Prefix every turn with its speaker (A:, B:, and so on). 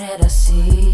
A: era assim.